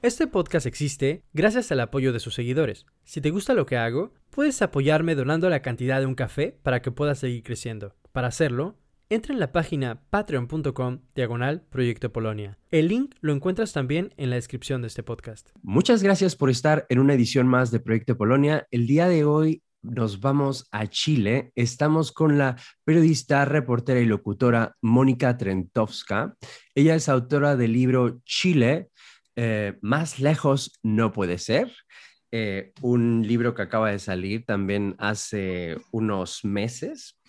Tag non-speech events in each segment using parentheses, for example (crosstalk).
Este podcast existe gracias al apoyo de sus seguidores. Si te gusta lo que hago, puedes apoyarme donando la cantidad de un café para que pueda seguir creciendo. Para hacerlo, entra en la página patreon.com diagonal Proyecto Polonia. El link lo encuentras también en la descripción de este podcast. Muchas gracias por estar en una edición más de Proyecto Polonia. El día de hoy nos vamos a Chile. Estamos con la periodista, reportera y locutora Mónica Trentowska. Ella es autora del libro Chile, eh, más lejos no puede ser. Eh, un libro que acaba de salir también hace unos meses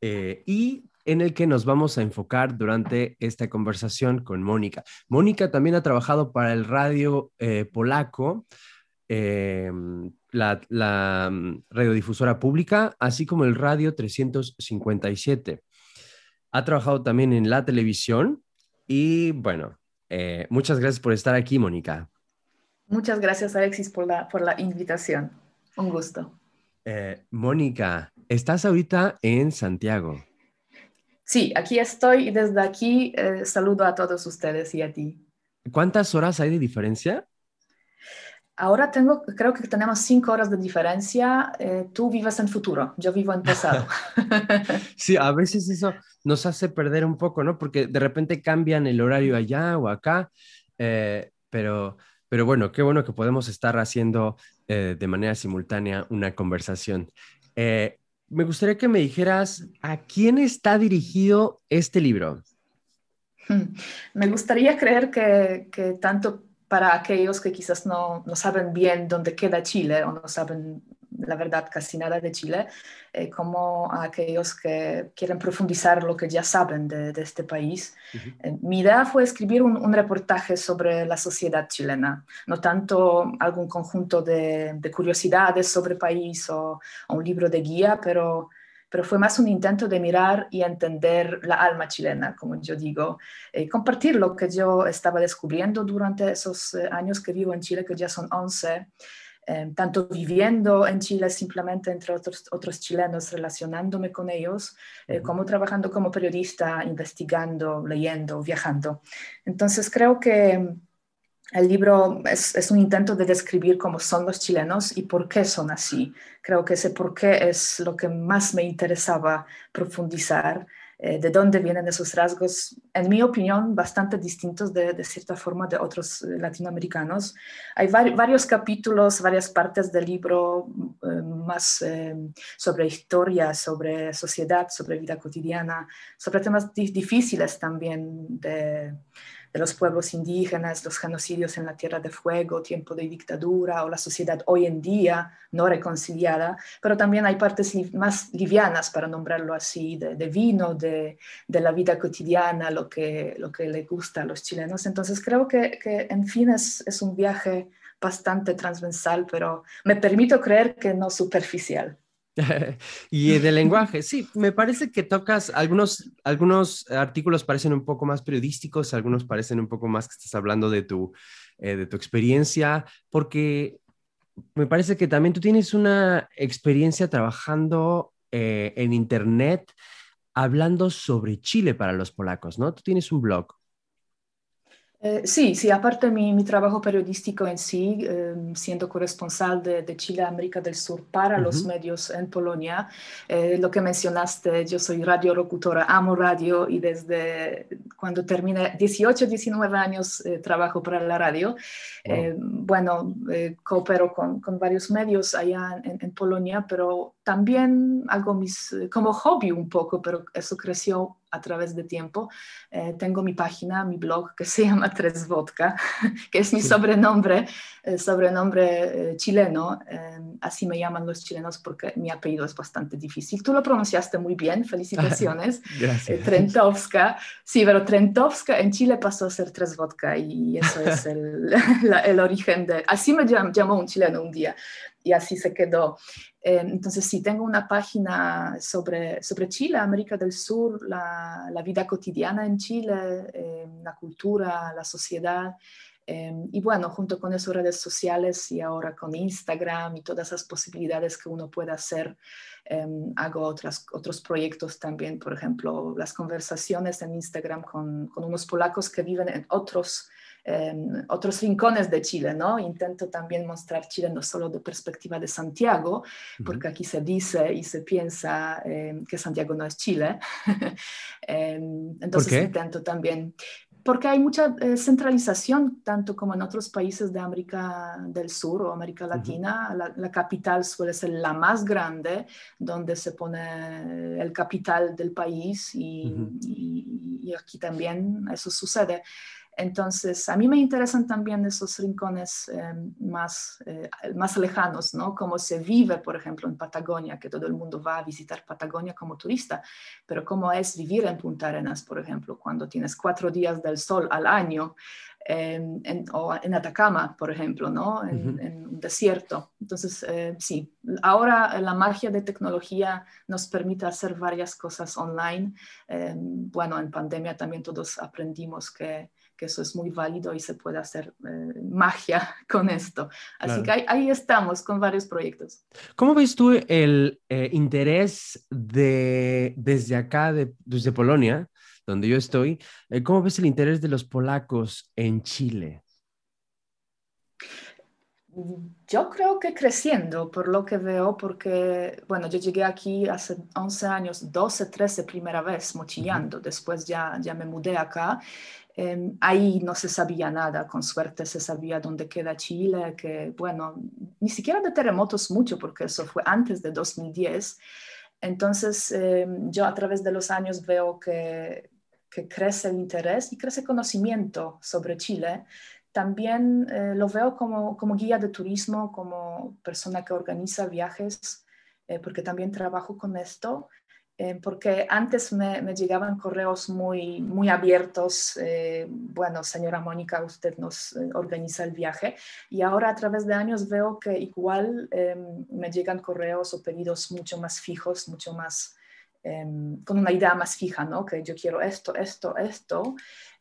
eh, y en el que nos vamos a enfocar durante esta conversación con Mónica. Mónica también ha trabajado para el radio polaco, la, mm, radiodifusora pública, así como el radio 357. Ha trabajado también en la televisión y bueno, eh, muchas gracias por estar aquí, Mónica. Muchas gracias, Alexis, por la, por la invitación. Un gusto. Eh, Mónica, estás ahorita en Santiago. Sí, aquí estoy y desde aquí eh, saludo a todos ustedes y a ti. ¿Cuántas horas hay de diferencia? Ahora tengo, creo que tenemos cinco horas de diferencia. Eh, tú vives en futuro, yo vivo en (laughs) pasado. sí, a veces eso nos hace perder un poco, ¿no? Porque de repente cambian el horario allá o acá, eh, pero, pero bueno, qué bueno que podemos estar haciendo eh, de manera simultánea una conversación. me gustaría que me dijeras a quién está dirigido este libro. (laughs) Me gustaría creer que, que tanto para aquellos que quizás no, no, saben bien dónde queda Chile o no saben la verdad casi nada de Chile, eh, como a aquellos que quieren profundizar lo que ya saben de, de este país. Eh, mi idea fue escribir un, un, reportaje sobre la sociedad chilena, no tanto algún conjunto de, de curiosidades sobre el país o, o, un libro de guía, pero pero fue más un intento de mirar y entender la alma chilena, como yo digo, y eh, compartir lo que yo estaba descubriendo durante esos eh, años que vivo en Chile, que ya son 11, eh, tanto viviendo en Chile simplemente entre otros, otros chilenos, relacionándome con ellos, como trabajando como periodista, investigando, leyendo, viajando. Entonces creo que el libro es, un intento de describir cómo son los chilenos y por qué son así. Creo que ese por qué es lo que más me interesaba profundizar, eh, de dónde vienen esos rasgos, en mi opinión, bastante distintos de, cierta forma de otros eh, latinoamericanos. Hay varios capítulos, varias partes del libro eh, más sobre historia, sobre sociedad, sobre vida cotidiana, sobre temas difíciles también de de los pueblos indígenas, los genocidios en la Tierra de Fuego, tiempo de dictadura o la sociedad hoy en día no reconciliada, pero también hay partes más livianas, para nombrarlo así, de, vino, de, la vida cotidiana, lo que, lo que le gusta a los chilenos. Entonces creo que, en fin es, es un viaje bastante transversal, pero me permito creer que no superficial. (laughs) y de lenguaje, sí, me parece que tocas algunos, algunos artículos parecen un poco más periodísticos, algunos parecen un poco más que estás hablando de tu, eh, de tu experiencia, porque me parece que también tú tienes una experiencia trabajando eh, en Internet hablando sobre Chile para los polacos, ¿no? Tú tienes un blog. Eh, sí, sí, aparte mi, mi trabajo periodístico en sí, eh, siendo corresponsal de, de, Chile América del Sur para uh -huh. los medios en Polonia, eh, lo que mencionaste, yo soy radio locutora, amo radio y desde cuando terminé 18, 19 años eh, trabajo para la radio. Wow. bueno, coopero con, con, varios medios allá en, en, Polonia, pero también hago mis, como hobby un poco, pero eso creció a través de tiempo. Eh, tengo mi página, mi blog que se llama Tres Vodka, (laughs) que es mi sobrenombre, eh, sobrenombre eh, chileno. Eh, así me llaman los chilenos porque mi apellido es bastante difícil. Tú lo pronunciaste muy bien, felicitaciones. (laughs) Gracias. Trentowska. Sí, pero Trentowska en Chile pasó a ser Tres Vodka y eso es (laughs) el, la, el origen de... Así me llamó un chileno un día. Y así se quedó. Eh, entonces, sí, tengo una página sobre, sobre Chile, América del Sur, la, la vida cotidiana en Chile, eh, la cultura, la sociedad. Eh, y bueno, junto con esas redes sociales y ahora con Instagram y todas esas posibilidades que uno puede hacer, hago otras, otros proyectos también, por ejemplo, las conversaciones en Instagram con, con unos polacos que viven en otros otros rincones de Chile, ¿no? Intento también mostrar Chile no solo de perspectiva de Santiago, porque aquí se dice y se piensa em, que Santiago no es Chile. (laughs) Em, entonces intento también, porque hay mucha eh, centralización, tanto como en otros países de América del Sur o América Latina. la, capital suele ser la más grande, donde se pone el capital del país y, y aquí también eso sucede. Entonces, a mí me interesan también esos rincones eh, más, eh, más lejanos, ¿no? Cómo se vive, por ejemplo, en Patagonia, que todo el mundo va a visitar Patagonia como turista, pero cómo es vivir en Punta Arenas, por ejemplo, cuando tienes cuatro días del sol al año, em, en, o en Atacama, por ejemplo, ¿no? En, un desierto. Entonces, eh, sí, ahora la magia de tecnología nos permite hacer varias cosas online. Em, bueno, en pandemia también todos aprendimos que que eso es muy válido y se puede hacer eh, magia (laughs) con esto. Así que ahí, estamos con varios proyectos. ¿Cómo ves tú el eh, interés de, desde acá, desde Polonia, donde yo estoy, eh, cómo ves el interés de los polacos en Chile? Yo creo que creciendo, por lo que veo, porque, bueno, yo llegué aquí hace 11 años, 12, 13 primera vez mochillando, después ya, ya me mudé acá Em, ahí no se sabía nada, con suerte se sabía dónde queda Chile, que bueno, ni siquiera de terremotos mucho, porque eso fue antes de 2010. Entonces, em, yo a través de los años veo que, crece el interés y crece conocimiento sobre Chile. También eh, lo veo como, como guía de turismo, como persona que organiza viajes, eh, porque también trabajo con esto. Eh, porque antes me, llegaban correos muy, muy abiertos, eh, bueno, señora Mónica, usted nos eh, organiza el viaje, y ahora a través de años veo que igual em, me llegan correos o pedidos mucho más fijos, mucho más, em, con una idea más fija, ¿no? Que yo quiero esto, esto, esto,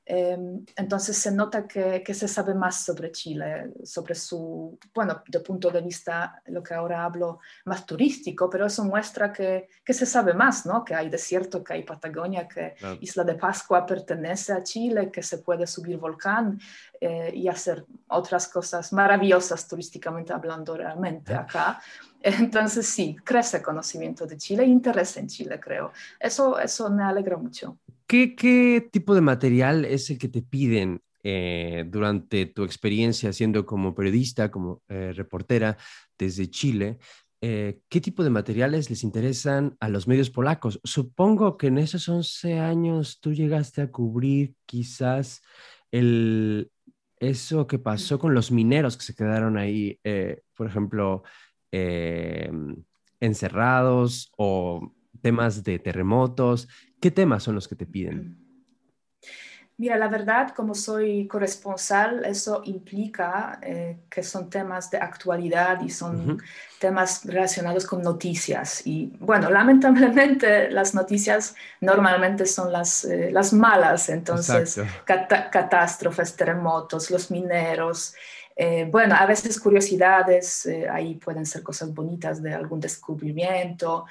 entonces se nota que, que, se sabe más sobre Chile, sobre su, bueno, de punto de vista, lo que ahora hablo, más turístico, pero eso muestra que, que se sabe más, ¿no? Que hay desierto, que hay Patagonia, que Isla de Pascua pertenece a Chile, que se puede subir volcán eh, y hacer otras cosas maravillosas turísticamente hablando realmente acá. Entonces sí, crece conocimiento de Chile interés en Chile, creo. Eso, eso me alegra mucho. ¿Qué, tipo de material es el que te piden eh, durante tu experiencia siendo como periodista, como eh, reportera desde Chile? Eh, ¿Qué tipo de materiales les interesan a los medios polacos? Supongo que en esos 11 años tú llegaste a cubrir quizás el, eso que pasó con los mineros que se quedaron ahí, por ejemplo, encerrados o temas de terremotos. ¿Qué temas son los que te piden? Mira, la verdad, como soy corresponsal, eso implica eh, que son temas de actualidad y son temas relacionados con noticias. Y bueno, lamentablemente las noticias normalmente son las, eh, las malas, entonces catástrofes, terremotos, los mineros. Eh, bueno, a veces curiosidades, ahí pueden ser cosas bonitas de algún descubrimiento,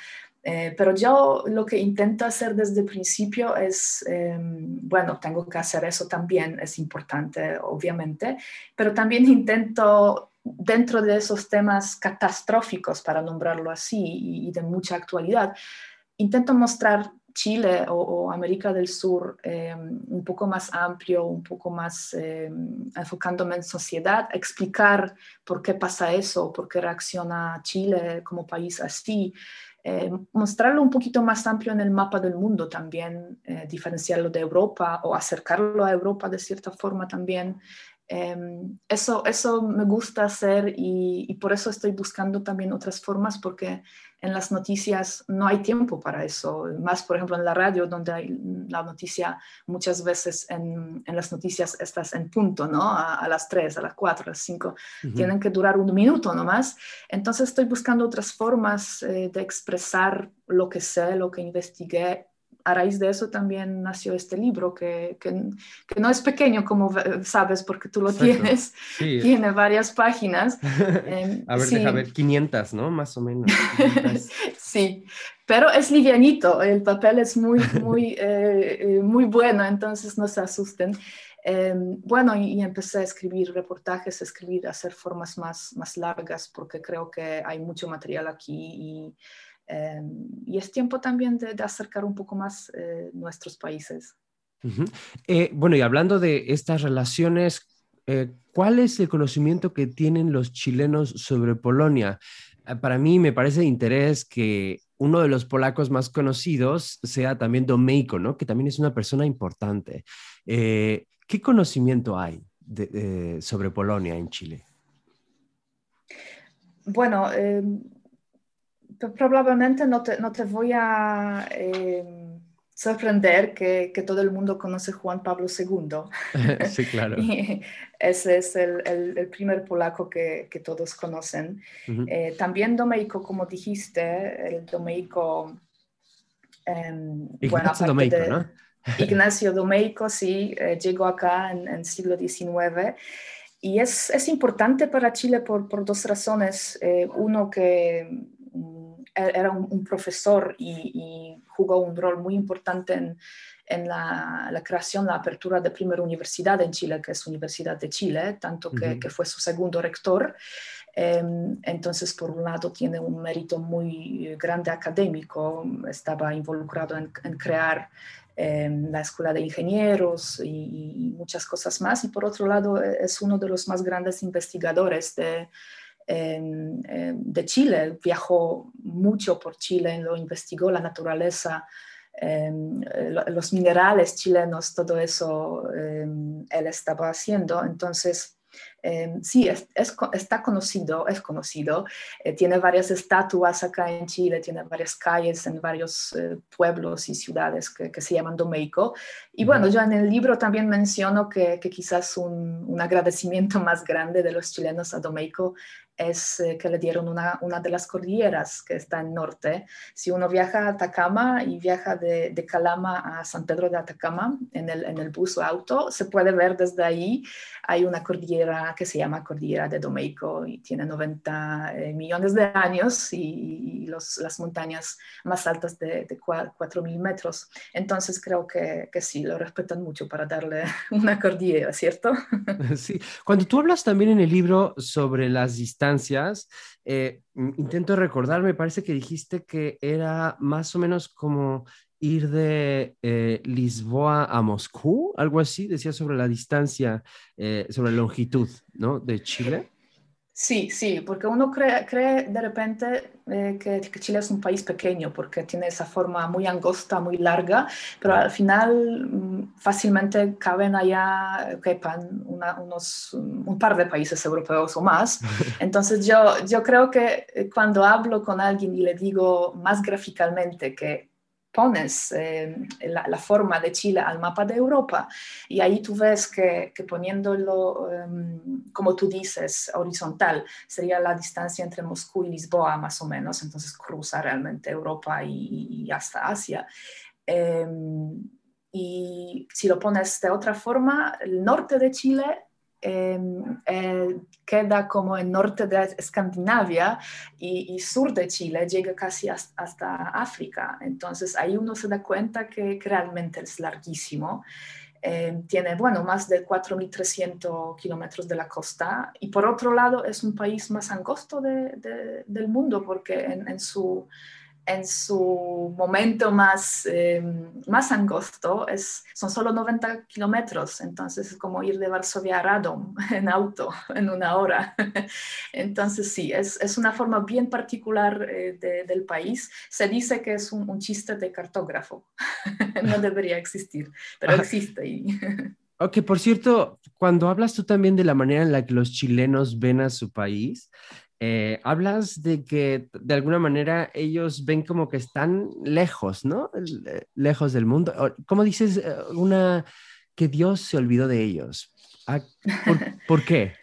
eh, pero yo lo que intento hacer desde el principio es, em, bueno, tengo que hacer eso también, es importante, obviamente, pero también intento, dentro de esos temas catastróficos, para nombrarlo así, y, de mucha actualidad, intento mostrar Chile o, América del Sur em, un poco más amplio, un poco más em, enfocándome en sociedad, explicar por qué pasa eso, por qué reacciona Chile como país así. Eh, mostrarlo un poquito más amplio en el mapa del mundo también, eh, diferenciarlo de Europa o acercarlo a Europa de cierta forma también. Em, eso, eso me gusta hacer y, por eso estoy buscando también otras formas porque en las noticias no hay tiempo para eso. Más, por ejemplo, en la radio, donde hay la noticia muchas veces en, en las noticias estás en punto, ¿no? A, las 3, a las 4, a las 5. Tienen que durar un minuto nomás. Entonces estoy buscando otras formas eh, de expresar lo que sé, lo que investigué a raíz de eso también nació este libro, que, que, no es pequeño, como sabes, porque tú lo tienes, (laughs) tiene varias páginas. Em, (laughs) a ver, deja ver, 500, ¿no? Más o menos. (laughs) sí, pero es livianito, el papel es muy, muy, eh, eh, muy bueno, entonces no se asusten. Em, bueno, y, empecé a escribir reportajes, a escribir, a hacer formas más, más largas, porque creo que hay mucho material aquí y y es tiempo también de, acercar un poco más eh, nuestros países. Eh, bueno, y hablando de estas relaciones, eh, ¿cuál es el conocimiento que tienen los chilenos sobre Polonia? Para mí me parece de interés que uno de los polacos más conocidos sea también Domeico, ¿no? que también es una persona importante. ¿Qué conocimiento hay sobre Polonia en Chile? Bueno, em, probablemente no te, no te voy a em, sorprender que, que, todo el mundo conoce Juan Pablo II. (laughs) sí, claro. (laughs) ese es el, el, primer polaco que, que todos conocen. Eh, también Domeico, como dijiste, el Domeico... Em, Ignacio Domeico, ¿no? (laughs) Ignacio Domeico, sí, eh, llegó acá en el siglo XIX. Y es, es, importante para Chile por, por dos razones. Eh, uno, que era un, profesor y, jugó un rol muy importante en, en la, la, creación, la apertura de primera universidad en Chile, que es Universidad de Chile, tanto que, que fue su segundo rector. Em, entonces, por un lado, tiene un mérito muy grande académico, estaba involucrado en, crear em, la Escuela de Ingenieros y, y, muchas cosas más, y por otro lado, es uno de los más grandes investigadores de de Chile, viajó mucho por Chile, lo investigó la naturaleza, em, los minerales chilenos, todo eso em, él estaba haciendo. Entonces, Em, sí, es, está conocido, es conocido. Eh, tiene varias estatuas acá en Chile, tiene varias calles en varios eh, pueblos y ciudades que, se llaman Domeico. Y bueno, yo en el libro también menciono que, quizás un, un, agradecimiento (laughs) más grande de los chilenos a Domeico es eh, que le dieron una, una, de las cordilleras que está en norte. Si uno viaja a Atacama y viaja de, de Calama a San Pedro de Atacama en el, en el bus o auto, se puede ver desde ahí. Hay una cordillera que se llama Cordillera de Domeico y tiene 90 eh, millones de años y, los, las montañas más altas de, de 4.000 metros. Entonces creo que, que sí, lo respetan mucho para darle (laughs) una cordillera, ¿cierto? (laughs) Sí, cuando tú hablas también en el libro sobre las distancias, eh, intento recordar, me parece que dijiste que era más o menos como ir de eh, Lisboa a Moscú, algo así, decía sobre la distancia, eh, sobre la longitud, ¿no? De Chile. Sí, sí, porque uno cree, cree de repente eh, que, Chile es un país pequeño porque tiene esa forma muy angosta, muy larga, pero al final mm, fácilmente caben allá, quepan unos, un par de países europeos o más. (laughs) Entonces yo, yo creo que eh, cuando hablo con alguien y le digo más gráficamente que pones eh, la, forma de Chile al mapa de Europa y ahí tú ves que, poniéndolo, em, como tú dices, horizontal, sería la distancia entre Moscú y Lisboa más o menos, entonces cruza realmente Europa y, hasta Asia. Em, y si lo pones de otra forma, el norte de Chile queda como en norte de Escandinavia y, sur de Chile, llega casi hasta, África. Entonces ahí uno se da cuenta que, realmente es larguísimo. Em, tiene, bueno, más de 4.300 kilómetros de la costa y por otro lado es un país más angosto del mundo porque en su en su momento más, eh, más angosto es, son solo 90 kilómetros, entonces es como ir de Varsovia a Radom (laughs) en auto en una hora. (laughs) Entonces sí, es, es una forma bien particular eh, del país. Se dice que es un, chiste de cartógrafo, (laughs) no debería existir, pero existe. Y... Ok, por cierto, cuando hablas tú también de la manera en la que los chilenos ven a su país, eh, hablas de que de alguna manera ellos ven como que están lejos, ¿no? Eh, lejos del mundo. ¿Cómo dices eh, una que Dios se olvidó de ellos? Ah, ¿Por, (laughs) qué?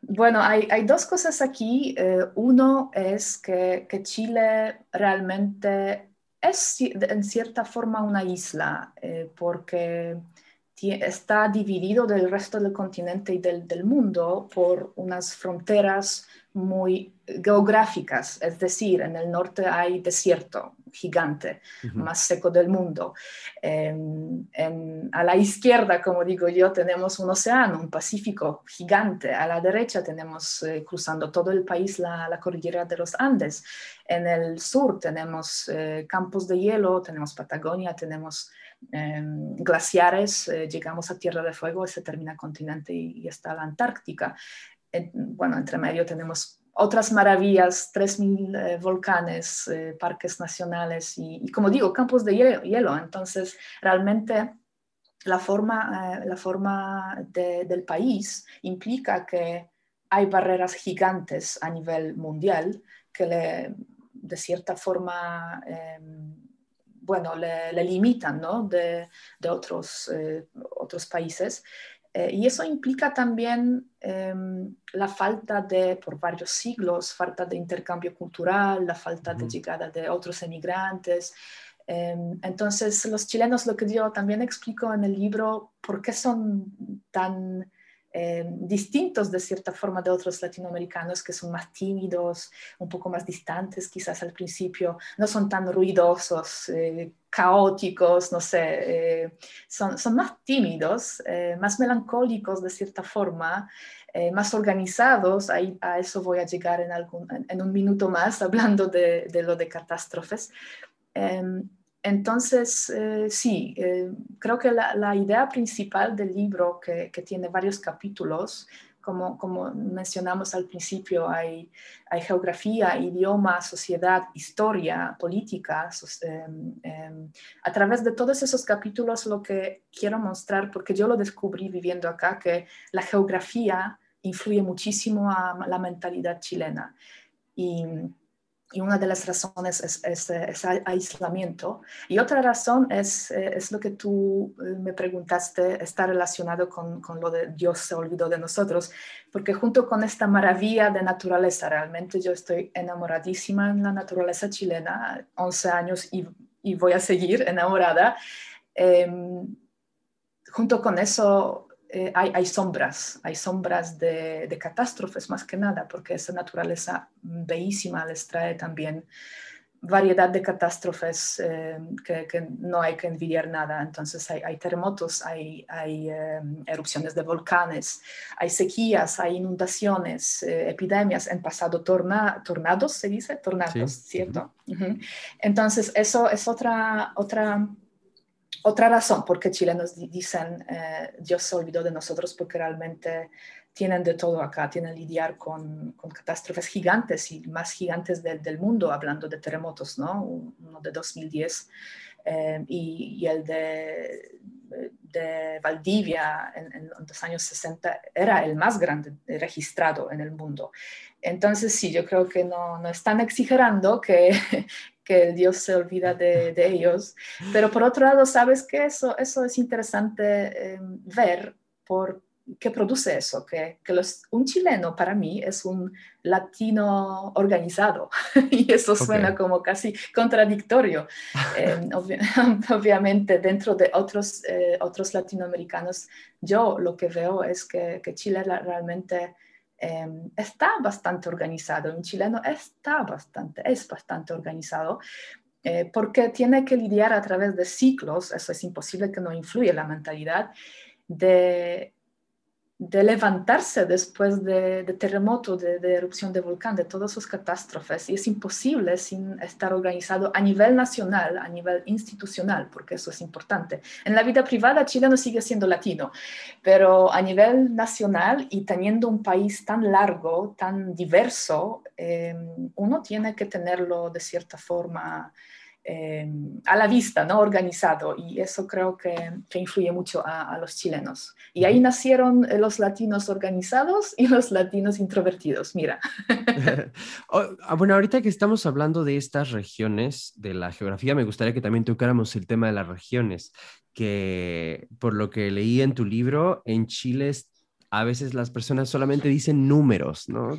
Bueno, hay, dos cosas aquí. uno es que, que, Chile realmente es en cierta forma una isla, porque está dividido del resto del continente y del, mundo por unas fronteras muy geográficas, es decir, en el norte hay desierto gigante, más seco del mundo. Em, a la izquierda, como digo yo, tenemos un océano, un Pacífico gigante. A la derecha tenemos, eh, cruzando todo el país, la, cordillera de los Andes. En el sur tenemos eh, campos de hielo, tenemos Patagonia, tenemos Glaciares, eh, llegamos a Tierra de Fuego, se termina continente y, está la Antártica. bueno, entre medio tenemos otras maravillas, 3.000 eh, volcanes, eh, parques nacionales y, como digo, campos de hielo. Entonces, realmente la forma, la forma del país implica que hay barreras gigantes a nivel mundial que de cierta forma em, bueno, le, limitan ¿no? de, de otros, eh, otros países. Eh, y eso implica también em, la falta de, por varios siglos, falta de intercambio cultural, la falta de llegada de otros emigrantes. Em, entonces, los chilenos, lo que yo también explico en el libro, por qué son tan eh, distintos de cierta forma de otros latinoamericanos que son más tímidos, un poco más distantes quizás al principio, no son tan ruidosos, eh, caóticos, no sé, eh, son, más tímidos, más melancólicos de cierta forma. más organizados, a eso voy a llegar en, algún, en, un minuto más hablando de, de lo de catástrofes. Em, entonces, eh, sí, eh, creo que la, idea principal del libro, que, tiene varios capítulos, como, mencionamos al principio, hay, hay, geografía, idioma, sociedad, historia, política. Em, em, a través de todos esos capítulos lo que quiero mostrar, porque yo lo descubrí viviendo acá, que la geografía influye muchísimo a la mentalidad chilena. Y y una de las razones es, es, aislamiento. Y otra razón es, es, lo que tú eh, me preguntaste, está relacionado con, con, lo de Dios se olvidó de nosotros, porque junto con esta maravilla de naturaleza, realmente yo estoy enamoradísima en la naturaleza chilena, 11 años y, y voy a seguir enamorada. Em, junto con eso eh, hay, sombras, hay sombras de, catástrofes más que nada, porque esa naturaleza bellísima les trae también variedad de catástrofes eh, que, no hay que envidiar nada. Entonces hay, terremotos, hay, em, erupciones de volcanes, hay sequías, hay inundaciones, eh, epidemias, en pasado tornados, se dice, tornados, ¿cierto? Entonces eso es otra, otra otra razón por qué chilenos dicen eh, Dios se olvidó de nosotros porque realmente tienen de todo acá, tienen lidiar con, con catástrofes gigantes y más gigantes del mundo, hablando de terremotos, ¿no? Uno de 2010 eh, y, el de, de Valdivia en, en, los años 60 era el más grande registrado en el mundo. Entonces, sí, yo creo que no, no están exagerando que, que Dios se olvida de, (laughs) ellos. Pero por otro lado, sabes que eso, eso es interesante em, ver por qué produce eso, que, que los, un chileno para mí es un latino organizado (laughs) y eso suena como casi contradictorio. (laughs) Em, obviamente dentro de otros, eh, otros latinoamericanos, yo lo que veo es que, que Chile realmente Em, está bastante organizado, un chileno está bastante, es bastante organizado, eh, porque tiene que lidiar a través de ciclos, eso es imposible que no influya la mentalidad, de de levantarse después de, terremoto, de, erupción de volcán, de todas sus catástrofes. Y es imposible sin estar organizado a nivel nacional, a nivel institucional, porque eso es importante. En la vida privada, Chile no sigue siendo latino, pero a nivel nacional y teniendo un país tan largo, tan diverso, eh, uno tiene que tenerlo de cierta forma Em, a la vista, ¿no? organizado, y eso creo que, influye mucho a, los chilenos. Y ahí nacieron eh, los latinos organizados y los latinos introvertidos, mira. (laughs) (laughs) Oh, ah, bueno, ahorita que estamos hablando de estas regiones de la geografía, me gustaría que también tocáramos el tema de las regiones, que por lo que leí en tu libro, en Chile a veces las personas solamente dicen números, ¿no?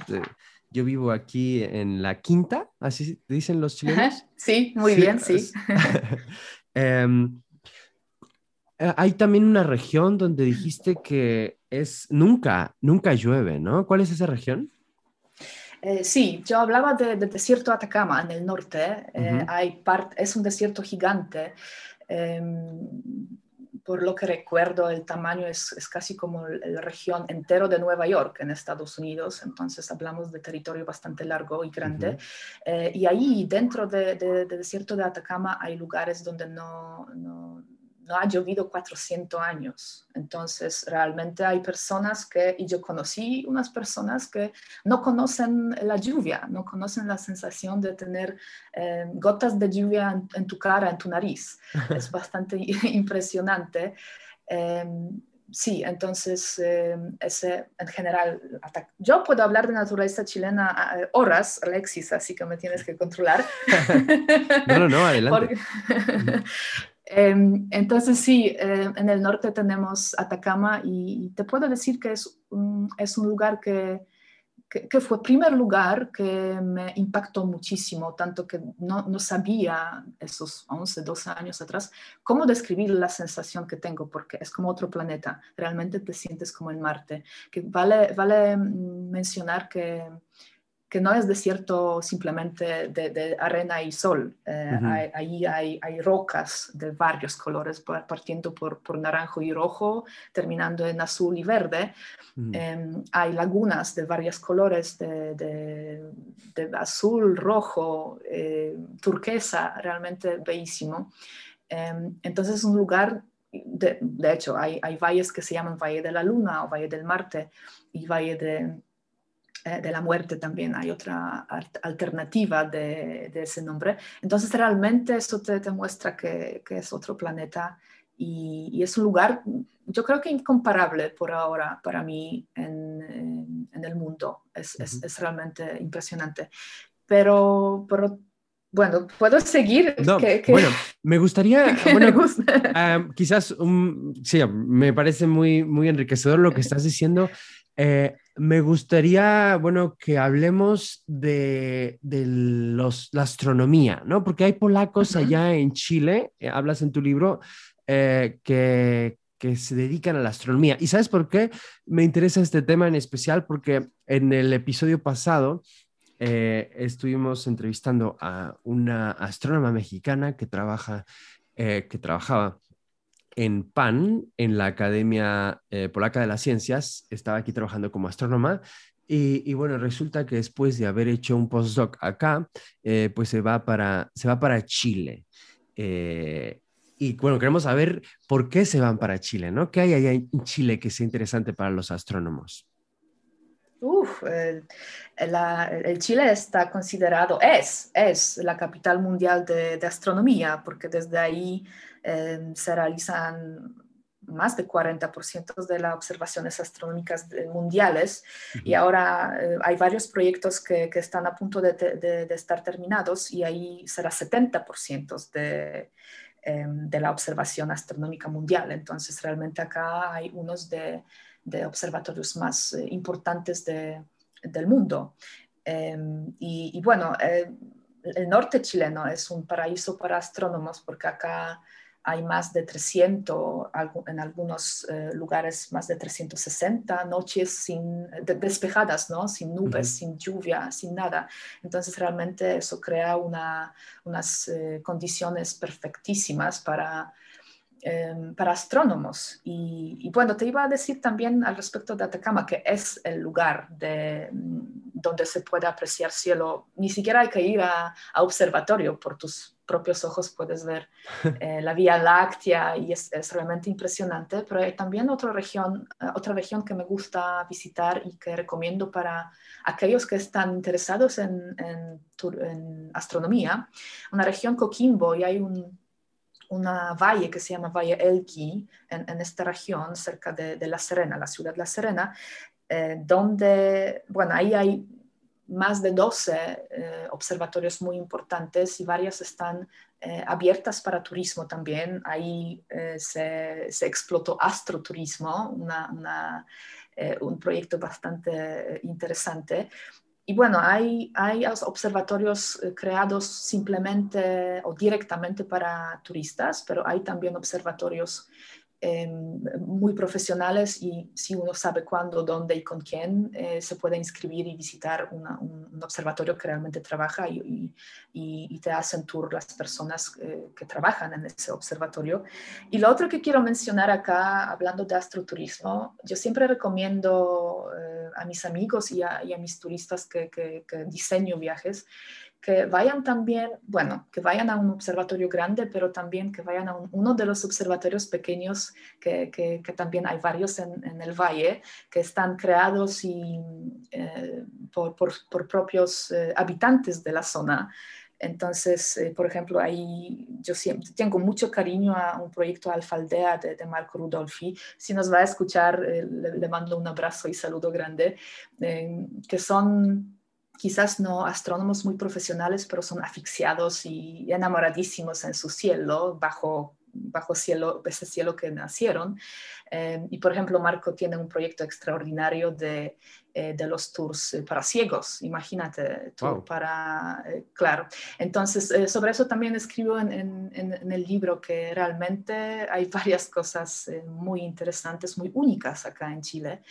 Yo vivo aquí en la quinta, así dicen los chilenos. Sí, muy bien, sí. (laughs) Em, eh, hay también una región donde dijiste que es nunca, nunca llueve, ¿no? ¿Cuál es esa región? Eh, sí, yo hablaba del de desierto Atacama en el norte. Eh, hay es un desierto gigante. Em, por lo que recuerdo, el tamaño es, es casi como la región entero de Nueva York en Estados Unidos, entonces hablamos de territorio bastante largo y grande. Eh, y ahí, dentro del de, desierto de Atacama, hay lugares donde no, no no ha llovido 400 años. Entonces, realmente hay personas que, y yo conocí unas personas que no conocen la lluvia, no conocen la sensación de tener eh, gotas de lluvia en, tu cara, en tu nariz. (laughs) Es bastante (laughs) impresionante. Em, sí, entonces, em, ese en general, yo puedo hablar de naturaleza chilena horas, Alexis, así que me tienes que controlar. (laughs) no, no, no, adelante. Entonces sí, eh, en el norte tenemos Atacama y, te puedo decir que es un, es un lugar que, que, fue el primer lugar que me impactó muchísimo, tanto que no, no, sabía esos 11, 12 años atrás cómo describir la sensación que tengo, porque es como otro planeta, realmente te sientes como en Marte. Que vale, vale mm, mencionar que que no es desierto simplemente de, arena y sol. Eh, ahí hay, hay, rocas de varios colores, partiendo por, por, naranjo y rojo, terminando en azul y verde. Em, hay lagunas de varios colores, de, azul, rojo, eh, turquesa, realmente bellísimo. Em, entonces es un lugar de, hecho, hay, hay, valles que se llaman Valle de la Luna o Valle del Marte y Valle de, eh, de la muerte también hay otra alternativa de, ese nombre. Entonces realmente eso te, muestra que, es otro planeta y, es un lugar, yo creo que incomparable por ahora para mí en, el mundo. Es, realmente impresionante. Pero, pero bueno, puedo seguir. Bueno, me gustaría, (laughs) bueno, me quizás, sí, me parece muy, muy enriquecedor lo que estás diciendo. Eh, me gustaría, bueno, que hablemos de, los, la astronomía, ¿no? Porque hay polacos allá en Chile, eh, hablas en tu libro, eh, que, que se dedican a la astronomía. ¿Y sabes por qué me interesa este tema en especial? Porque en el episodio pasado estuvimos entrevistando a una astrónoma mexicana que trabaja, que trabajaba en PAN, en la Academia eh, Polaca de las Ciencias, estaba aquí trabajando como astrónoma y, bueno, resulta que después de haber hecho un postdoc acá, eh, pues se va para, se va para Chile. Eh, y bueno, queremos saber por qué se van para Chile, ¿no? ¿Qué hay allá en Chile que sea interesante para los astrónomos? Uf, el, el, Chile está considerado, es, es la capital mundial de, de astronomía, porque desde ahí Em, se realizan más de 40% de las observaciones astronómicas mundiales y ahora eh, hay varios proyectos que, que, están a punto de, de, estar terminados y ahí será 70% de, em, de la observación astronómica mundial. Entonces realmente acá hay unos de, observatorios más eh, importantes del mundo. Em, y, y, bueno, eh, el norte chileno es un paraíso para astrónomos porque acá hay más de 300, en algunos eh, lugares más de 360 noches sin, despejadas, ¿no? sin nubes, sin lluvia, sin nada. Entonces realmente eso crea una, unas eh, condiciones perfectísimas para, em, para astrónomos. Y, bueno, te iba a decir también al respecto de Atacama, que es el lugar de, donde se puede apreciar cielo. Ni siquiera hay que ir a, a observatorio por tus propios ojos puedes ver (laughs) eh, la Vía Láctea y es, realmente impresionante, pero hay también otra región, eh, otra región que me gusta visitar y que recomiendo para aquellos que están interesados en, en, astronomía, una región Coquimbo y hay un, una valle que se llama Valle Elqui en, esta región cerca de, La Serena, la ciudad de La Serena, eh, donde, bueno, ahí hay más de 12 eh, observatorios muy importantes y varias están eh, abiertas para turismo también. Ahí se, explotó astroturismo, un proyecto bastante interesante. Y bueno, hay, hay observatorios creados simplemente o directamente para turistas, pero hay también observatorios Em, muy profesionales y si uno sabe cuándo, dónde y con quién, eh, se puede inscribir y visitar un, observatorio que realmente trabaja y, y, te hacen tour las personas eh, que trabajan en ese observatorio. Y lo otro que quiero mencionar acá, hablando de astroturismo, yo siempre recomiendo eh, a mis amigos y a, mis turistas que, que, que diseño viajes, que vayan también, bueno, que vayan a un observatorio grande, pero también que vayan a uno de los observatorios pequeños, que, que, también hay varios en, el valle, que están creados y, eh, por, por, por, propios eh, habitantes de la zona. Entonces, eh, por ejemplo, ahí yo siempre tengo mucho cariño a un proyecto Alfaldea de, de Marco Rudolfi. Si nos va a escuchar, le, le, mando un abrazo y saludo grande, que son quizás no astrónomos muy profesionales, pero son asfixiados y enamoradísimos en su cielo, bajo, bajo cielo, ese cielo que nacieron. Eh, y por ejemplo, Marco tiene un proyecto extraordinario de, eh, de los tours eh, para ciegos, imagínate, tour para, claro. Entonces, sobre eso también escribo en, en, en, el libro que realmente hay varias cosas muy interesantes, muy únicas acá en Chile.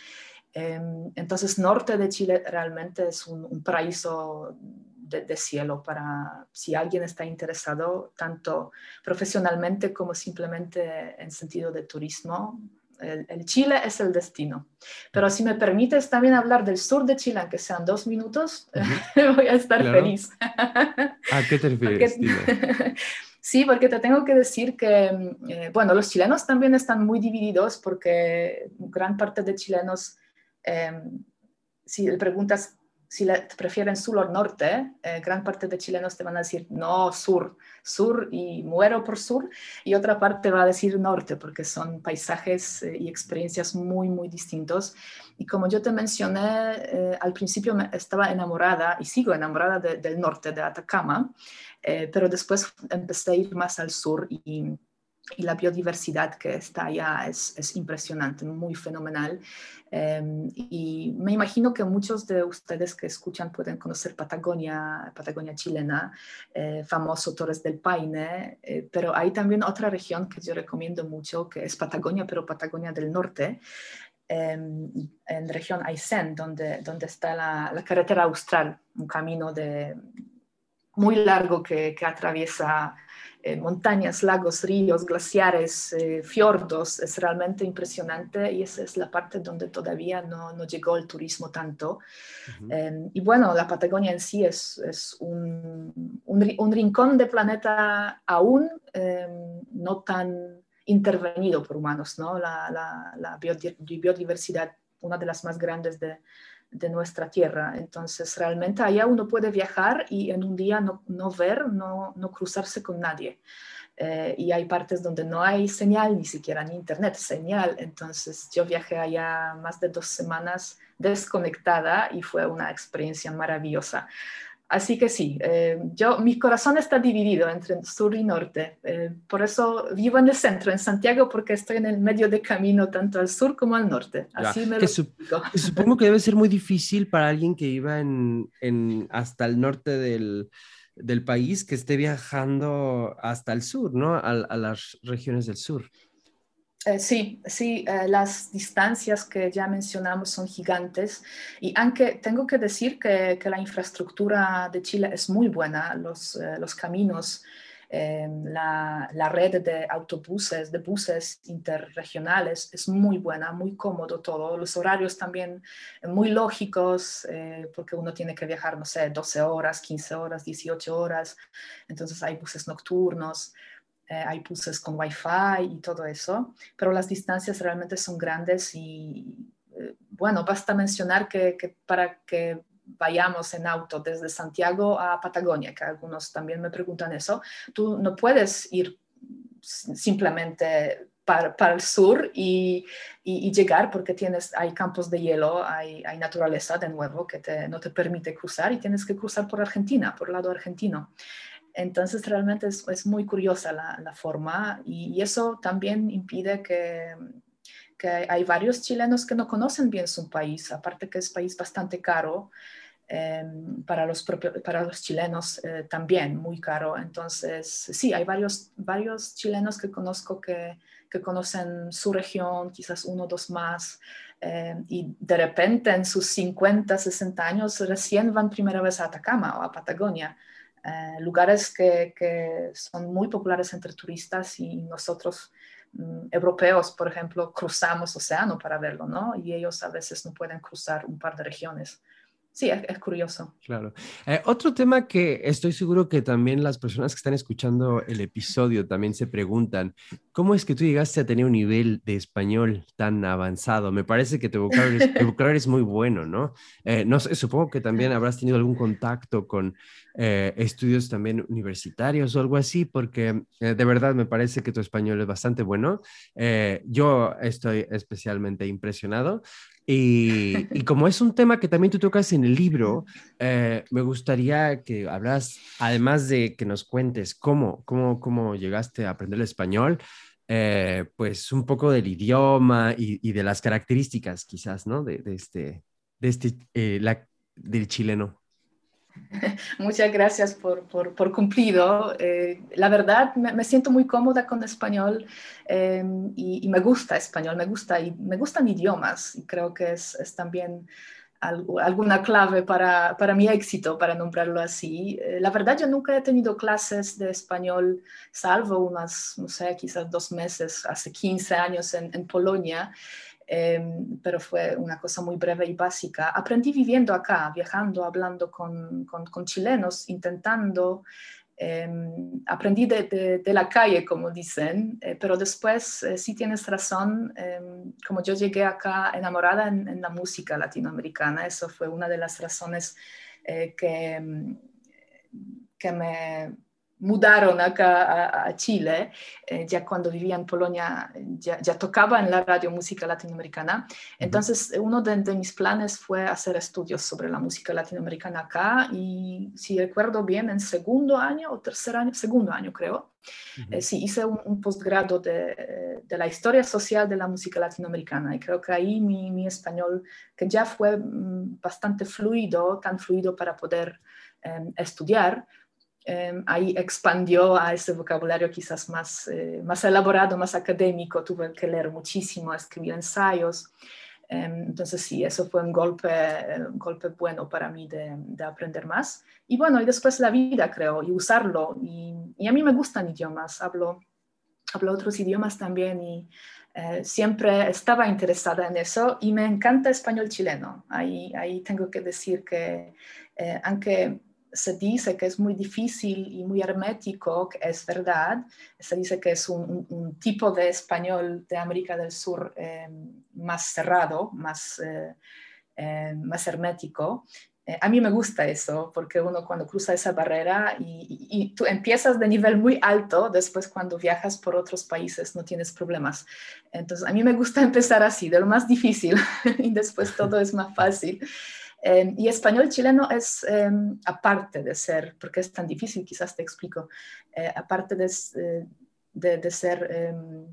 Em, entonces, norte de Chile realmente es un, paraíso de, cielo para si alguien está interesado, tanto profesionalmente como simplemente en sentido de turismo. El, Chile es el destino. Pero si me permites también hablar del sur de Chile, aunque sean dos minutos, (laughs) voy a estar feliz. ¿A qué te refieres? (laughs) Sí, porque te tengo que decir que, eh, bueno, los chilenos también están muy divididos porque gran parte de chilenos Em, si le preguntas si prefieren sur o norte, eh, gran parte de chilenos te van a decir no, sur, sur y muero por sur, y otra parte va a decir norte, porque son paisajes eh, y experiencias muy, muy distintos. Y como yo te mencioné, eh, al principio me estaba enamorada y sigo enamorada del norte, de Atacama, pero después empecé a ir más al sur y y la biodiversidad que está allá es, es impresionante, muy fenomenal. Em, y me imagino que muchos de ustedes que escuchan pueden conocer Patagonia, Patagonia chilena, eh, famoso Torres del Paine, eh, pero hay también otra región que yo recomiendo mucho, que es Patagonia, pero Patagonia del Norte, em, en región Aysén, donde, donde está la, carretera austral, un camino de, muy largo que atraviesa eh, montañas, lagos, ríos, glaciares, eh, fiordos, es realmente impresionante y esa es la parte donde todavía no, no llegó el turismo tanto. Em, y bueno, la Patagonia en sí es, es un, un, rincón de planeta aún em, no tan intervenido por humanos, ¿no? La, la, la biodiversidad, una de las más grandes de, de nuestra tierra. Entonces, realmente allá uno puede viajar y en un día no, no ver, no, no, cruzarse con nadie. Eh, y hay partes donde no hay señal, ni siquiera en internet, señal. Entonces, yo viajé allá más de dos semanas desconectada y fue una experiencia maravillosa. Así que sí, eh, yo, mi corazón está dividido entre sur y norte. Eh, por eso vivo en el centro, en Santiago, porque estoy en el medio de camino, tanto al sur como al norte. Así me lo Supongo que debe ser muy difícil para alguien que iba en, en hasta el norte del, del, país, que esté viajando hasta el sur, ¿no? a las regiones del sur. Eh, sí, sí, eh, las distancias que ya mencionamos son gigantes y aunque tengo que decir que, la infraestructura de Chile es muy buena, los, eh, los caminos Em, la, la, red de autobuses, de buses interregionales es muy buena, muy cómodo todo. Los horarios también muy lógicos, eh, porque uno tiene que viajar, no sé, 12 horas, 15 horas, 18 horas. Entonces hay buses nocturnos. Eh, hay buses con wifi y todo eso, pero las distancias realmente son grandes y, eh, bueno, basta mencionar que, que, para que vayamos en auto desde Santiago a Patagonia, que algunos también me preguntan eso, tú no puedes ir simplemente para, para el sur y, y, llegar porque tienes, hay campos de hielo, hay, hay naturaleza de nuevo que te, no te permite cruzar y tienes que cruzar por Argentina, por el lado argentino. Entonces realmente es, muy curiosa la, forma y, eso también impide que, que hay varios chilenos que no conocen bien su país, aparte que es país bastante caro. Em, para, los chilenos eh, también muy caro. Entonces, sí, hay varios, chilenos que conozco que, conocen su región, quizás uno o dos más, em, y de repente en sus 50, 60 años recién van primera vez a Atacama o a Patagonia. Eh, lugares que, son muy populares entre turistas y nosotros mm, europeos, por ejemplo, cruzamos océano para verlo, ¿no? Y ellos a veces no pueden cruzar un par de regiones sí, es, curioso. Claro. Eh, otro tema que estoy seguro que también las personas que están escuchando el episodio también se preguntan, ¿cómo es que tú llegaste a tener un nivel de español tan avanzado? Me parece que tu (laughs) vocabulario es, muy bueno, ¿no? Eh, no sé, supongo que también habrás tenido algún contacto con eh, estudios también universitarios o algo así, porque de verdad me parece que tu español es bastante bueno. yo estoy especialmente impresionado. Y, como es un tema que también tú tocas en el libro, eh, me gustaría que hablas, además de que nos cuentes cómo, cómo, cómo llegaste a aprender el español, eh, pues un poco del idioma y, de las características quizás, ¿no? De, este, de este eh, la, del chileno. (laughs) Muchas gracias por, por, cumplido. Eh, la verdad, me, siento muy cómoda con español em, y, me gusta español, me, gusta, y me gustan idiomas y creo que es, es también alguna clave para, para, mi éxito, para nombrarlo así. Eh, la verdad, yo nunca he tenido clases de español, salvo unas, no sé, quizás dos meses, hace 15 años en, en Polonia. Em, pero fue una cosa muy breve y básica. Aprendí viviendo acá, viajando, hablando con, con, chilenos, intentando. Em, aprendí de, de, la calle, como dicen, eh, pero después eh, sí tienes razón, em, como yo llegué acá enamorada en, en, la música latinoamericana, eso fue una de las razones eh, que, que me, mudaron acá a, Chile, eh, ya cuando vivía en Polonia, ya, tocaba en la radio música latinoamericana. Entonces, uno de, mis planes fue hacer estudios sobre la música latinoamericana acá y si recuerdo bien, en segundo año o tercer año, segundo año creo, eh, sí, hice un, postgrado de, de, la historia social de la música latinoamericana. Y creo que ahí mi, mi español, que ya fue mm, bastante fluido, tan fluido para poder em, estudiar, Em, ahí expandió a ese vocabulario quizás más, eh, más elaborado, más académico, tuve que leer muchísimo, escribir ensayos. Em, entonces sí, eso fue un golpe, un golpe bueno para mí de, de, aprender más. Y bueno, y después la vida, creo, y usarlo. Y, y, a mí me gustan idiomas, hablo, hablo otros idiomas también y eh, siempre estaba interesada en eso y me encanta español chileno. Ahí, ahí tengo que decir que, eh, aunque se dice que es muy difícil y muy hermético, que es verdad. Se dice que es un, tipo de español de América del Sur eh, más cerrado, más, eh, eh, hermético. a mí me gusta eso, porque uno cuando cruza esa barrera y, y, tú empiezas de nivel muy alto, después cuando viajas por otros países no tienes problemas. Entonces, a mí me gusta (laughs) empezar así, de lo más difícil, (laughs) y después todo es más fácil. Em, y español chileno es, em, aparte de ser, porque es tan difícil, quizás te explico, eh, aparte de, eh, de, de ser, em,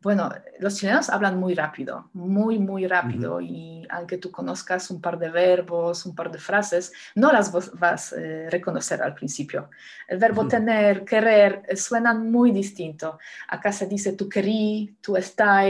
bueno, los chilenos hablan muy rápido, muy, muy rápido, y aunque tú conozcas un par de verbos, un par de frases, no las vas a eh, reconocer al principio. El verbo tener, querer, suenan muy distinto. Acá se dice tú querí, tú estás,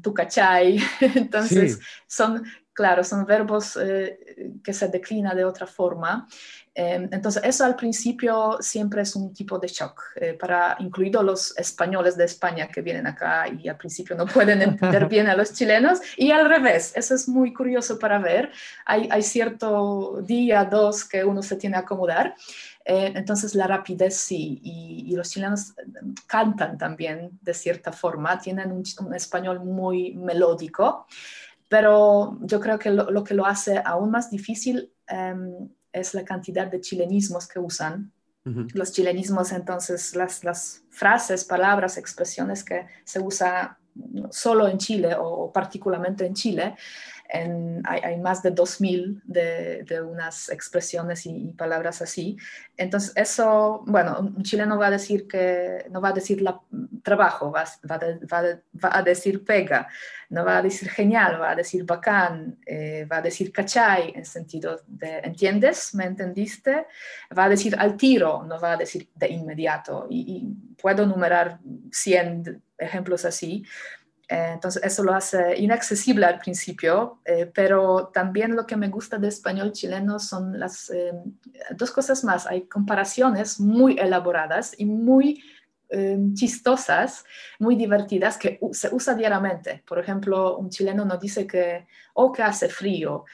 tu cachai. (laughs) Entonces, son claro, son verbos eh, que se declinan de otra forma. Em, entonces, eso al principio siempre es un tipo de shock, eh, para incluidos los españoles de España que vienen acá y al principio no pueden entender (laughs) bien a los chilenos, y al revés, eso es muy curioso para ver. Hay, hay cierto día, dos que uno se tiene que acomodar. Eh, entonces la rapidez sí, y, los chilenos cantan también de cierta forma, tienen un, español muy melódico, pero yo creo que lo, que lo hace aún más difícil em, es la cantidad de chilenismos que usan. Los chilenismos, entonces, las, las, frases, palabras, expresiones que se usan solo en Chile o particularmente en Chile, hay, más de 2.000 de, de unas expresiones y, palabras así. Entonces, eso, bueno, un chileno va a decir que, no va a decir trabajo, va, va, a decir pega, no va a decir genial, va a decir bacán, eh, va a decir cachai, en sentido de, ¿entiendes? ¿Me entendiste? Va a decir al tiro, no va a decir de inmediato. Y, y puedo numerar 100 ejemplos así. Eh, entonces, eso lo hace inaccesible al principio, eh, pero también lo que me gusta de español chileno son las eh, dos cosas más. Hay comparaciones muy elaboradas y muy chistosas, muy divertidas, que se usa diariamente. Por ejemplo, un chileno no dice que, o oh, que hace frío,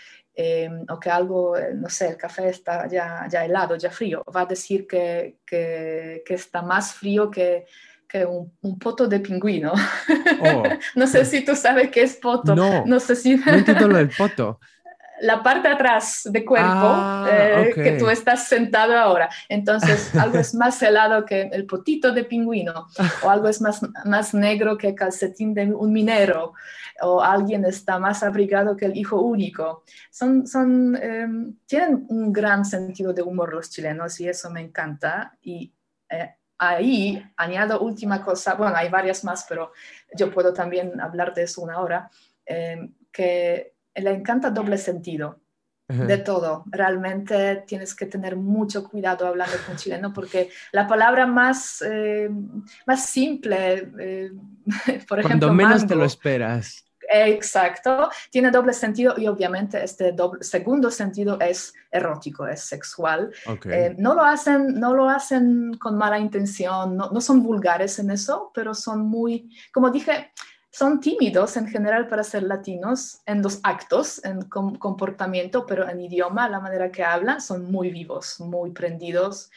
o que algo, no sé, el café está ya, ya helado, ya frío. Va a decir que, que, que está más frío que que un, un, poto de pingüino. Oh. (laughs) no sé si tú sabes qué es poto. No, no sé si... no entiendo lo del poto. (laughs) La parte atrás de cuerpo ah, eh, que tú estás sentado ahora. Entonces, (laughs) algo es más helado que el potito de pingüino, o algo es más, más negro que el calcetín de un minero, o alguien está más abrigado que el hijo único. Son, son, em, tienen un gran sentido de humor los chilenos y eso me encanta. Y eh, ahí añado última cosa, bueno, hay varias más, pero yo puedo también hablar de eso una hora, eh, que le encanta doble sentido de todo. Realmente tienes que tener mucho cuidado hablando con chileno porque la palabra más, eh, más simple, eh, (laughs) por ejemplo... Cuando menos te lo esperas. Exacto, tiene doble sentido y obviamente este doble, segundo sentido es erótico, es sexual. Eh, no, lo hacen, no lo hacen con mala intención, no, no, son vulgares en eso, pero son muy, como dije, son tímidos en general para ser latinos en los actos, en comportamiento, pero en idioma, la manera que hablan, son muy vivos, muy prendidos.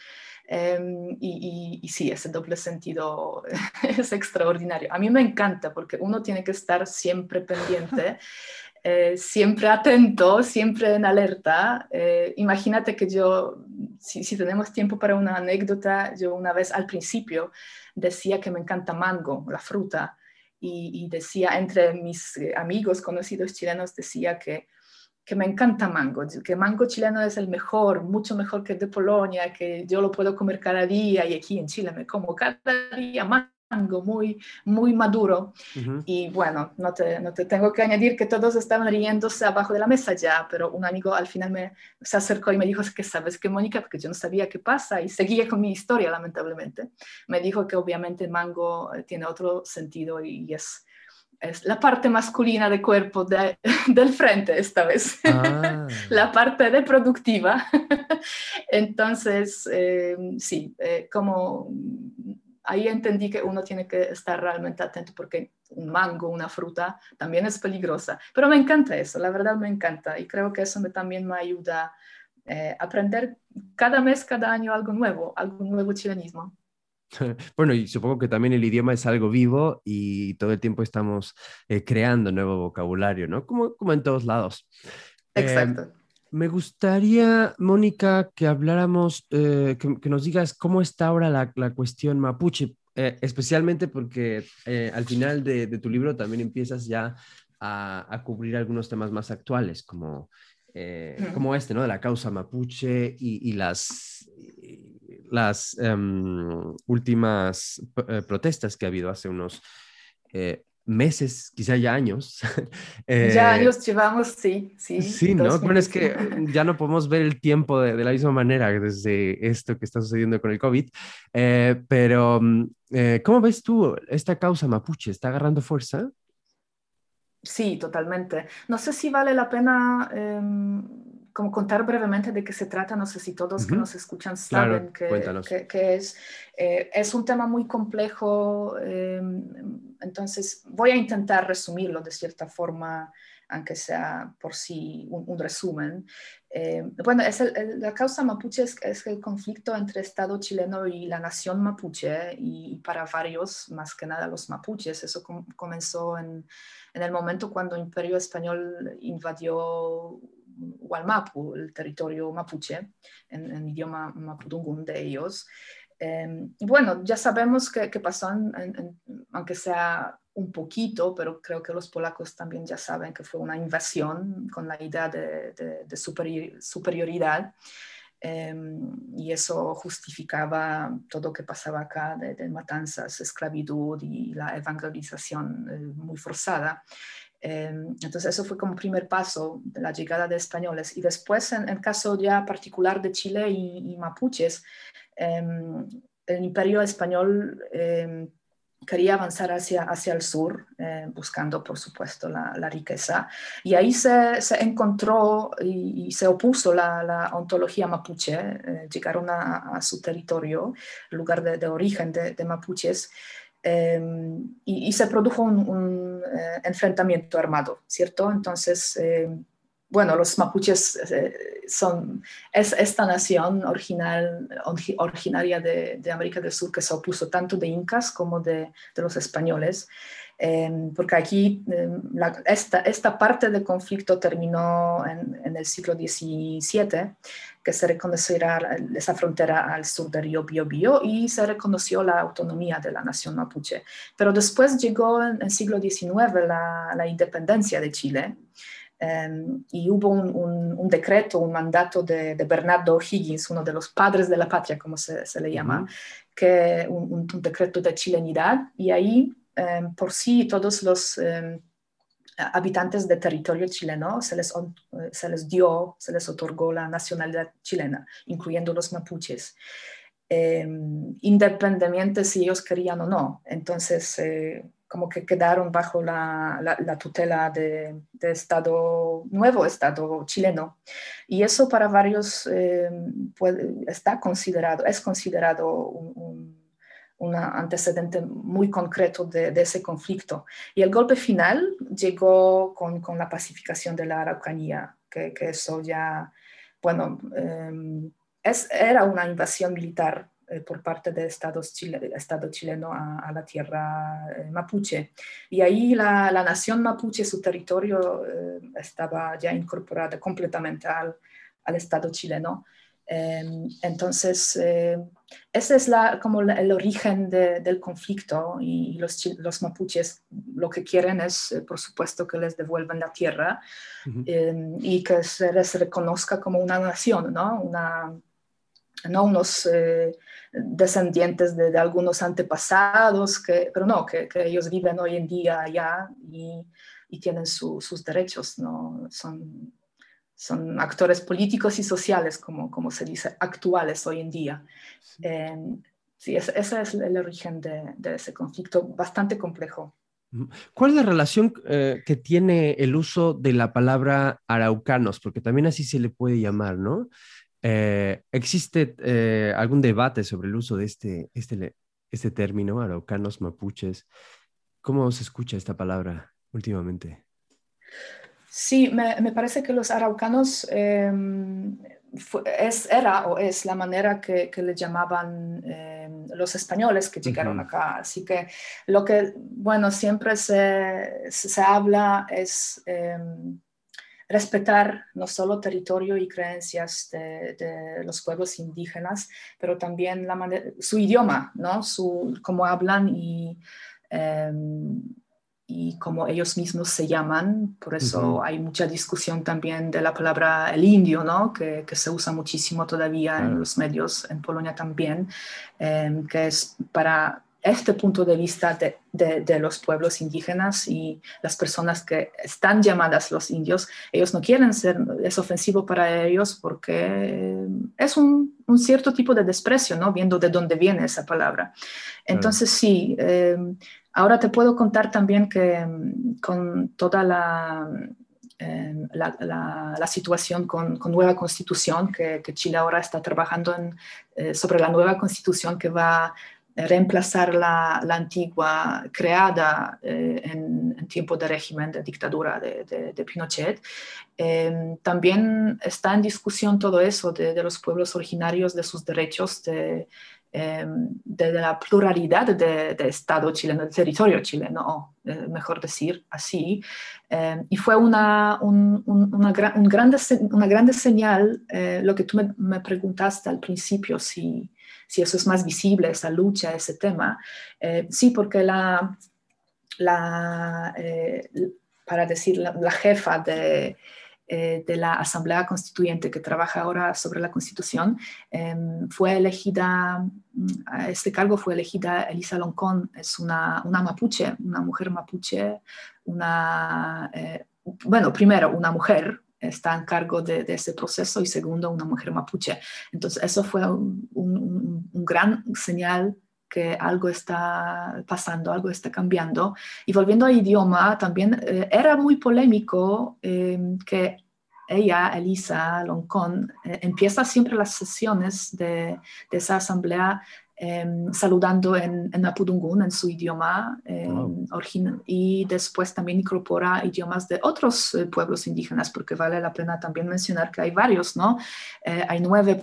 Em, y, sí, ese doble sentido (laughs) es extraordinario. A mí me encanta porque uno tiene que estar siempre pendiente, (laughs) eh, siempre atento, siempre en alerta. Eh, imagínate que yo, si, si, tenemos tiempo para una anécdota, yo una vez al principio decía que me encanta mango, la fruta, y, y decía entre mis eh, amigos conocidos chilenos, decía que que me encanta mango, que mango chileno es el mejor, mucho mejor que el de Polonia, que yo lo puedo comer cada día y aquí en Chile me como cada día mango muy, muy maduro. Y bueno, no te, no te, tengo que añadir que todos estaban riéndose abajo de la mesa ya, pero un amigo al final me se acercó y me dijo que sabes que Mónica, porque yo no sabía qué pasa y seguía con mi historia lamentablemente. Me dijo que obviamente mango eh, tiene otro sentido y es es la parte masculina del cuerpo (laughs) del frente esta vez, ah. (laughs) la parte reproductiva. (laughs) Entonces, eh, sí, eh, como ahí entendí que uno tiene que estar realmente atento porque un mango, una fruta, también es peligrosa. Pero me encanta eso, la verdad me encanta y creo que eso me, también me ayuda eh, a aprender cada mes, cada año algo nuevo, algún nuevo chilenismo. (laughs) Bueno, y supongo que también el idioma es algo vivo y todo el tiempo estamos eh, creando nuevo vocabulario, ¿no? Como, como en todos lados. Exacto. me gustaría, Mónica, que habláramos, eh, que, nos digas cómo está ahora la, la cuestión mapuche, eh, especialmente porque al final de, de, tu libro también empiezas ya a, a cubrir algunos temas más actuales, como, como este, ¿no? De la causa mapuche y, y las las em, últimas eh, protestas que ha habido hace unos eh, meses, quizá ya años. (laughs) ya eh, años llevamos, sí, sí. Sí, ¿no? Bueno, es que ya no podemos ver el tiempo de, de, la misma manera desde esto que está sucediendo con el COVID, pero mm, ¿cómo ves tú esta causa mapuche? ¿Está agarrando fuerza? Sí, totalmente. No sé si vale la pena em, como contar brevemente de qué se trata. No sé si todos que nos escuchan saben que, que, es. Eh, es un tema muy complejo, em, entonces voy a intentar resumirlo de cierta forma aunque sea por sí un, resumen. Eh, bueno, es la causa mapuche es, el conflicto entre Estado chileno y la nación mapuche, y, para varios, más que nada los mapuches. Eso comenzó en, el momento cuando el Imperio Español invadió Hualmapu, el territorio mapuche, en, idioma mapudungun de ellos. Eh, y bueno, ya sabemos qué pasó, aunque sea un poquito, pero creo que los polacos también ya saben que fue una invasión con la idea de, de, superioridad. Em, y eso justificaba todo lo que pasaba acá de, matanzas, esclavitud y la evangelización eh, muy forzada. Em, entonces eso fue como primer paso de la llegada de españoles. Y después, en el caso ya particular de Chile y, y mapuches, em, el imperio español quería avanzar hacia, hacia el sur, eh, buscando, por supuesto, la, riqueza. Y ahí se, encontró y, se opuso la, la ontología mapuche. Eh, llegaron a, su territorio, lugar de, origen de, mapuches, em, y, se produjo un, eh, enfrentamiento armado, ¿cierto? Entonces, em, bueno, los mapuches eh, son, es esta nación original, originaria de, América del Sur que se opuso tanto de incas como de, los españoles, em, porque aquí em, esta, esta, parte del conflicto terminó en, el siglo XVII, que se reconoció esa frontera al sur del río Biobío y se reconoció la autonomía de la nación mapuche. Pero después llegó en el siglo XIX la, la independencia de Chile. Em, y hubo un, decreto, un mandato de, Bernardo Higgins, uno de los padres de la patria, como se, le llama, que un, decreto de chilenidad, y ahí por sí todos los em, habitantes del territorio chileno se les, se les dio, se les otorgó la nacionalidad chilena, incluyendo los mapuches. independientemente si ellos querían o no. Entonces, eh, como que quedaron bajo la, la, tutela de, de, Estado, nuevo Estado chileno. Y eso para varios eh, está considerado, es considerado un, un, antecedente muy concreto de, ese conflicto. Y el golpe final llegó con, con la pacificación de la Araucanía, que, que eso ya, bueno, eh, es, era una invasión militar eh, por parte del Estado, Estado chileno a, la tierra eh, mapuche. Y ahí la, nación mapuche, su territorio eh, estaba ya incorporado completamente al, al Estado chileno. Em, entonces, ese es la, como el origen del conflicto y los, los, mapuches lo que quieren es, por supuesto, que les devuelvan la tierra em, y que se les reconozca como una nación, ¿no? Una, no unos eh, descendientes de, algunos antepasados, que, pero no, que, ellos viven hoy en día allá y, tienen sus derechos, ¿no? son, son actores políticos y sociales, como, como se dice, actuales hoy en día. sí, ese, es el origen de, ese conflicto bastante complejo. ¿Cuál es la relación eh, que tiene el uso de la palabra araucanos? Porque también así se le puede llamar, ¿no? Eh, ¿Existe eh, algún debate sobre el uso de este, este, este término, araucanos, mapuches? ¿Cómo se escucha esta palabra últimamente? Sí, me, me parece que los araucanos em, es, era o es la manera que, que le llamaban em, los españoles que llegaron acá. Así que lo que, bueno, siempre se, se habla es em, respetar no solo territorio y creencias de, los pueblos indígenas, pero también la su idioma, ¿no? su, cómo hablan y, y cómo ellos mismos se llaman. Por eso hay mucha discusión también de la palabra el indio, ¿no? que, que se usa muchísimo todavía en los medios, en Polonia también, em, que es para este punto de vista de, de, los pueblos indígenas y las personas que están llamadas los indios, ellos no quieren ser, es ofensivo para ellos porque es un, un cierto tipo de desprecio, ¿no? Viendo de dónde viene esa palabra. Entonces, sí, eh, ahora te puedo contar también que mm, con toda la, em, la, situación con, nueva constitución, que, Chile ahora está trabajando eh, sobre la nueva constitución que va reemplazar la, la antigua creada eh, en, en, tiempo de régimen de dictadura de, de, Pinochet. Em, también está en discusión todo eso de, de, los pueblos originarios, de sus derechos, de, em, de, la pluralidad de, Estado chileno, del territorio chileno, eh, mejor decir así. Em, y fue una, un, una, un grande, una grande señal, eh, lo que tú me, me preguntaste al principio, si si eso es más visible, esa lucha, ese tema. Eh, sí, porque la, la eh, para decir, la, jefa de, eh, de, la Asamblea Constituyente que trabaja ahora sobre la Constitución, em, fue elegida, a este cargo fue elegida Elisa Loncón, es una, una mapuche, una mujer mapuche, una, bueno, primero una mujer, está en cargo de, ese proceso y segundo, una mujer mapuche. Entonces, eso fue un, gran señal que algo está pasando, algo está cambiando. Y volviendo al idioma, también eh, era muy polémico eh, que ella, Elisa Loncón, eh, empieza siempre las sesiones de, esa asamblea Em, saludando en, en Apudungun, en su idioma em, original, y después también incorpora idiomas de otros eh, pueblos indígenas, porque vale la pena también mencionar que hay varios, ¿no? Eh, hay, nueve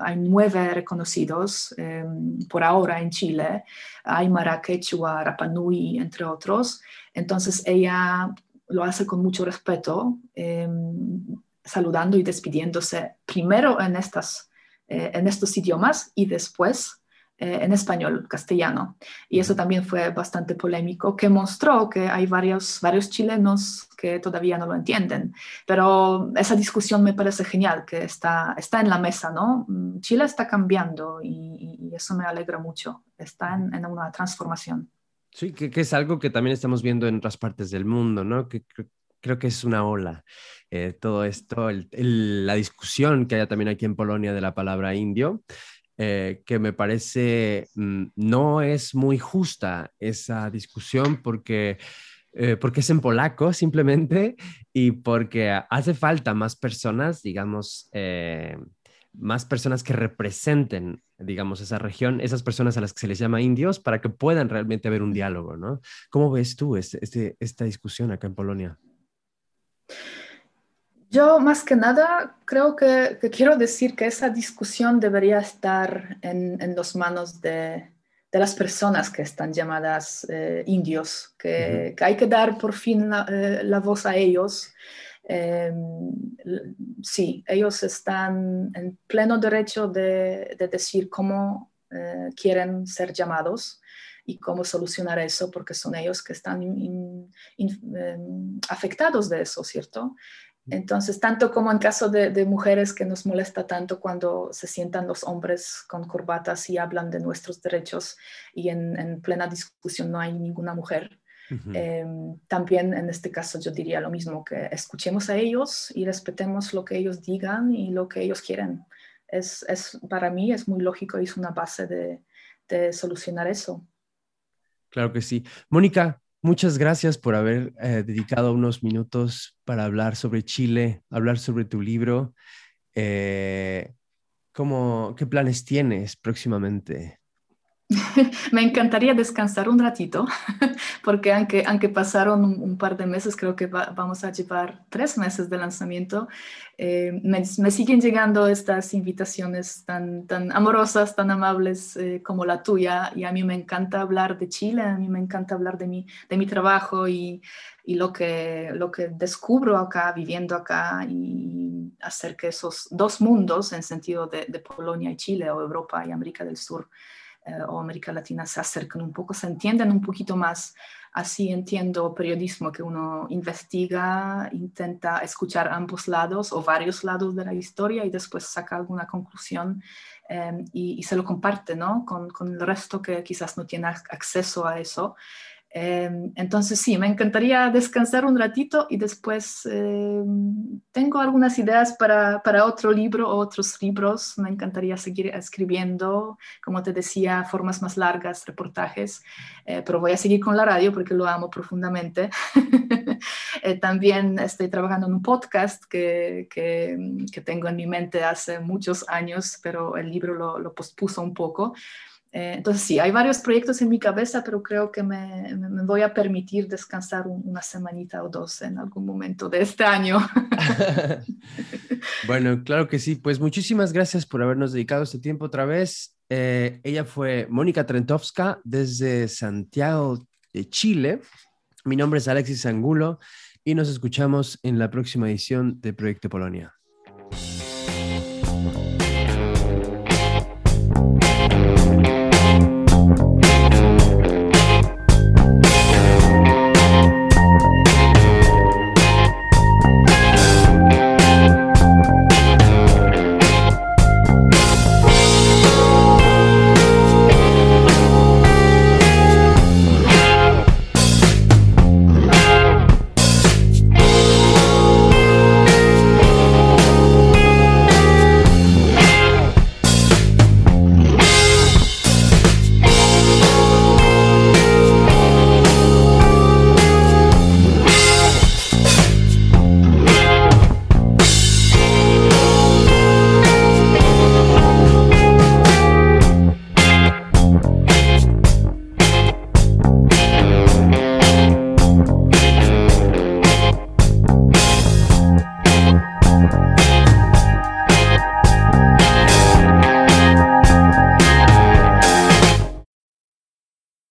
hay nueve reconocidos em, por ahora en Chile, Aymara, Quechua, Rapanui, entre otros. Entonces ella lo hace con mucho respeto, saludando y despidiéndose primero en, estas, eh, en estos idiomas y después eh, en español, castellano. Y eso también fue bastante polémico, que mostró que hay varios, varios chilenos que todavía no lo entienden. Pero esa discusión me parece genial, que está, está en la mesa, ¿no? Mm, Chile está cambiando y, eso me alegra mucho. Está en, una transformación. Sí, que, es algo que también estamos viendo en otras partes del mundo, ¿no? Que, creo que es una ola. Eh, todo esto, la discusión que hay también aquí en Polonia de la palabra indio, eh, que me parece mm, no es muy justa esa discusión porque, eh, porque es en polaco simplemente y porque hace falta más personas, digamos, eh, más personas que representen, digamos, esa región, esas personas a las que se les llama indios, para que puedan realmente haber un diálogo, ¿no? ¿Cómo ves tú este, este esta discusión acá en Polonia? Yo más que nada creo que, quiero decir que esa discusión debería estar en, en las manos de, de, las personas que están llamadas eh, indios, que, que, hay que dar por fin la, eh, la voz a ellos. Em, sí, ellos están en pleno derecho de, de decir cómo eh, quieren ser llamados y cómo solucionar eso, porque son ellos que están em, afectados de eso, ¿cierto? Entonces, tanto como en caso de, mujeres que nos molesta tanto cuando se sientan los hombres con corbatas y hablan de nuestros derechos y en, plena discusión no hay ninguna mujer. Em, también en este caso yo diría lo mismo, que escuchemos a ellos y respetemos lo que ellos digan y lo que ellos quieren. Es, para mí es muy lógico y es una base de, de solucionar eso. Claro que sí. Mónica, Muchas gracias por haber eh, dedicado unos minutos para hablar sobre Chile, hablar sobre tu libro. Eh, ¿Qué planes tienes próximamente? (laughs) Me encantaría descansar un ratito, (laughs) porque aunque, aunque pasaron un, par de meses, creo que vamos a llevar tres meses de lanzamiento, eh, me, siguen llegando estas invitaciones tan, tan amorosas, tan amables eh, como la tuya, y a mí me encanta hablar de Chile, a mí me encanta hablar de mi, de mi trabajo y, y lo, que, lo que descubro acá, viviendo acá, y hacer que esos dos mundos, en sentido de, Polonia y Chile, o Europa y América del Sur, o América Latina se acercan un poco, se entienden un poquito más. Así entiendo periodismo, que uno investiga, intenta escuchar ambos lados o varios lados de la historia y después saca alguna conclusión em, y, se lo comparte ¿no? con, con, el resto que quizás no tiene acceso a eso. Em, entonces sí, me encantaría descansar un ratito y después em, tengo algunas ideas para, para, otro libro o otros libros. Me encantaría seguir escribiendo, como te decía, formas más largas, reportajes, eh, pero voy a seguir con la radio porque lo amo profundamente. (laughs) Eh, también estoy trabajando en un podcast que, que, que, tengo en mi mente hace muchos años, pero el libro lo, lo pospuso un poco. Eh, entonces sí, hay varios proyectos en mi cabeza, pero creo que me, voy a permitir descansar una semanita o dos en algún momento de este año. (laughs) bueno, claro que sí. Pues muchísimas gracias por habernos dedicado este tiempo otra vez. Eh, ella fue Mónica Trentovska desde Santiago de Chile. Mi nombre es Alexis Angulo y nos escuchamos en la próxima edición de Proyecto Polonia.